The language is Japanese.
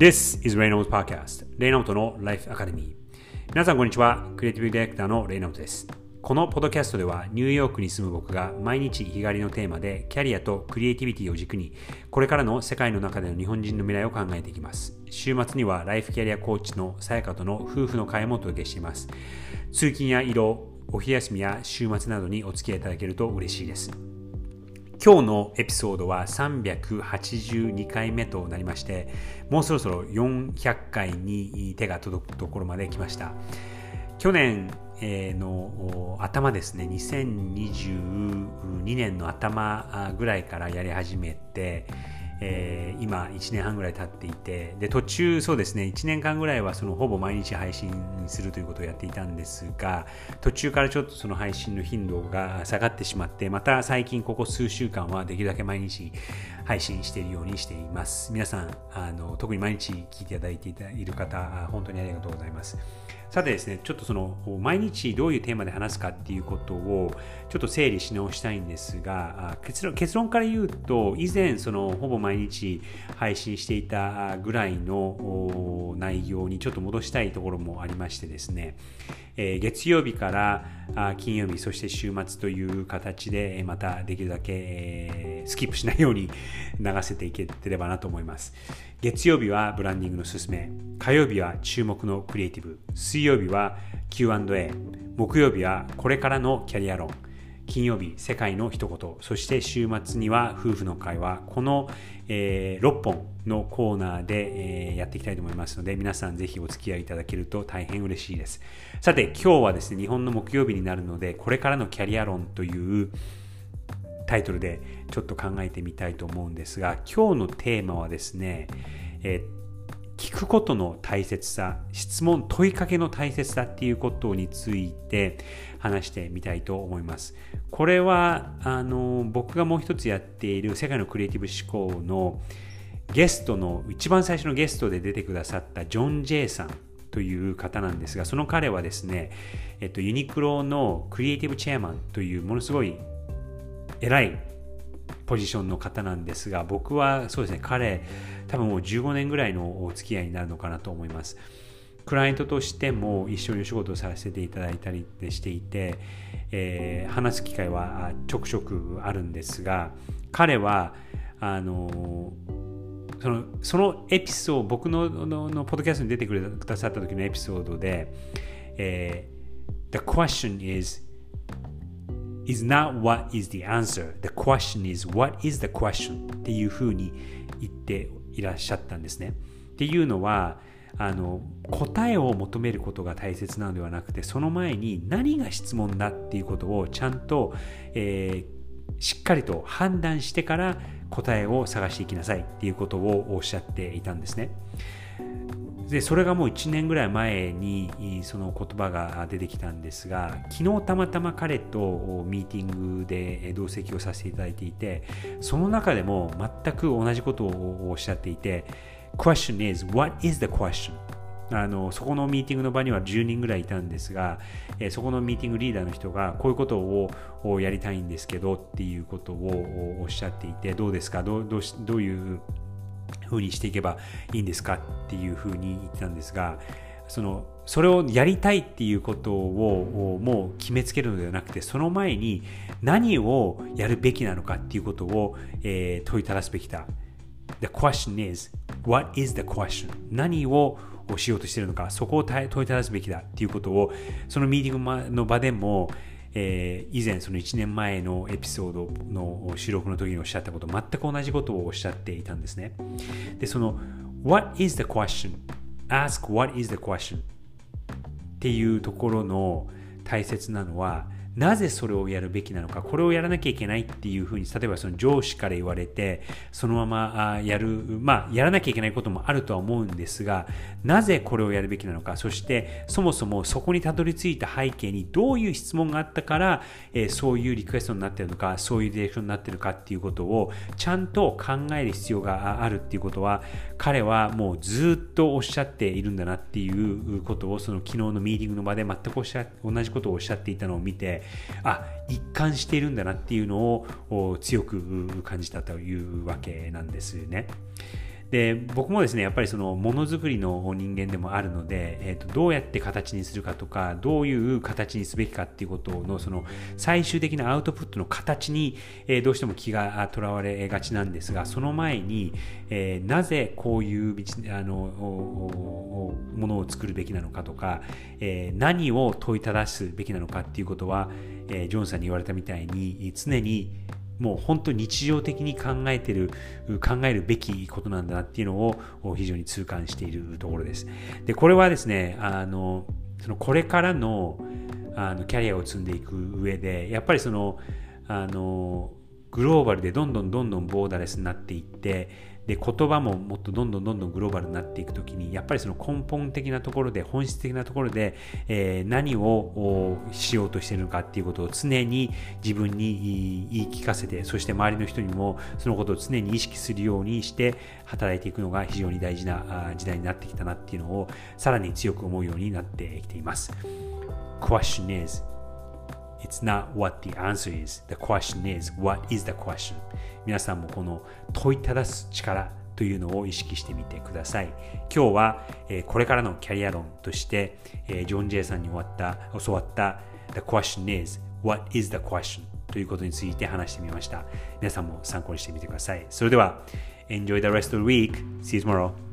This is Reynolds Podcast レイナウトの Life Academy. 皆さんこんにちは。クリエイティブディレクターのレイナウトです。このポッドキャストではニューヨークに住む僕が毎日日帰りのテーマでキャリアとクリエイティビティを軸にこれからの世界の中での日本人の未来を考えていきます。週末にはライフキャリアコーチのさやかとの夫婦の会もお届けしています。通勤や移動お昼休みや週末などにお付き合いいただけると嬉しいです。今日のエピソードは382回目となりまして、もうそろそろ400回に手が届くところまで来ました。去年の頭ですね、2022年の頭ぐらいからやり始めて、えー、今1年半ぐらい経っていてで途中そうですね1年間ぐらいはそのほぼ毎日配信するということをやっていたんですが途中からちょっとその配信の頻度が下がってしまってまた最近ここ数週間はできるだけ毎日配信しているようにしています。皆さんあの特に毎日聞いていただいている方本当にありがとうございます。さてですね、ちょっとその毎日どういうテーマで話すかっていうことをちょっと整理し直したいんですが、結論結論から言うと、以前そのほぼ毎日配信していたぐらいの内容にちょっと戻したいところもありましてですね、えー、月曜日から金曜日、そして週末という形でまたできるだけ、スキップしないように流せていければなと思います。月曜日はブランディングのすすめ、火曜日は注目のクリエイティブ、水曜日は Q&A、木曜日はこれからのキャリア論、金曜日、世界の一言、そして週末には夫婦の会話、この、えー、6本のコーナーで、えー、やっていきたいと思いますので、皆さんぜひお付き合いいただけると大変嬉しいです。さて、今日はですね、日本の木曜日になるので、これからのキャリア論というタイトルでちょっと考えてみたいと思うんですが今日のテーマはですね、え聞くことの大切さ質問問いかけの大切さっていうことについて話してみたいと思います。これはあの僕がもう一つやっている世界のクリエイティブ思考のゲストの一番最初のゲストで出てくださったジョン・ジェイさんという方なんですがその彼はですね、えっと、ユニクロのクリエイティブチェアマンというものすごい偉いポジションの方なんですが僕はそうですね彼多分もう15年ぐらいのお付き合いになるのかなと思います。クライアントとしても一緒にお仕事をさせていただいたりしていて、えー、話す機会はちょくちょくあるんですが彼はあのそのそのエピソード僕ののポッドキャストに出てくださった時のエピソードで、えー、The question is is not what is the answer. The question is what is the question? っていうふうに言っていらっしゃったんですね。っていうのはあの答えを求めることが大切なのではなくてその前に何が質問だっていうことをちゃんと、えー、しっかりと判断してから答えを探していきなさいっていうことをおっしゃっていたんですね。でそれがもう1年ぐらい前にその言葉が出てきたんですが昨日たまたま彼とミーティングで同席をさせていただいていてその中でも全く同じことをおっしゃっていて Question is what is the question? あのそこのミーティングの場には10人ぐらいいたんですが、えそこのミーティングリーダーの人がこういうことをやりたいんですけどっていうことをおっしゃっていてどうですか？どうどうどういう風にしていけばいいんですかっていうふうに言ってたんですがそのそれをやりたいっていうことをもう決めつけるのではなくてその前に何をやるべきなのかっていうことを、え、問いただすべきだ。The question is what is the question? 何をしようとしているのかそこを問いただすべきだっていうことをそのミーティングの場でもえー、以前その1年前のエピソードの収録の時におっしゃったこと全く同じことをおっしゃっていたんですねでその What is the question? Ask what is the question? っていうところの大切なのはなぜそれをやるべきなのかこれをやらなきゃいけないっていうふうに例えばその上司から言われてそのままやるまあやらなきゃいけないこともあるとは思うんですがなぜこれをやるべきなのかそしてそもそもそこにたどり着いた背景にどういう質問があったから、えー、そういうリクエストになってるのかそういうディレクションになってるかっていうことをちゃんと考える必要があるっていうことは彼はもうずっとおっしゃっているんだなっていうことをその昨日のミーティングの場で全くおっしゃ同じことをおっしゃっていたのを見てあ一貫しているんだなっていうのを強く感じたというわけなんですね。で僕もですねやっぱりそのものづくりの人間でもあるので、えーと、どうやって形にするかとかどういう形にすべきかっていうことのその最終的なアウトプットの形に、えー、どうしても気がとらわれがちなんですがその前に、えー、なぜこういうあのものを作るべきなのかとか、えー、何を問いただすべきなのかっていうことは、えジョンさんに言われたみたいに常にもう本当に日常的に考えてる、考えるべきことなんだなっていうのを非常に痛感しているところです。で、これはですね、あの、そのこれからのあのキャリアを積んでいく上で、やっぱりその、あの、グローバルでどんどんどんどんボーダレスになっていって、で言葉ももっとどんどんどんどんグローバルになっていくときにやっぱりその根本的なところで本質的なところで、えー、何をしようとしているのかっていうことを常に自分に言い聞かせてそして周りの人にもそのことを常に意識するようにして働いていくのが非常に大事な時代になってきたなっていうのをさらに強く思うようになってきています。Question is It's not what the answer is. The question is, what is the question? 皆さんもこの問いただす力というのを意識してみてください。今日は、えこれからのキャリア論として、えジョン・ジェイさんに終わった教わった The question is, what is the question? ということについて話してみました。皆さんも参考にしてみてください。それでは、Enjoy the rest of the week. See you tomorrow.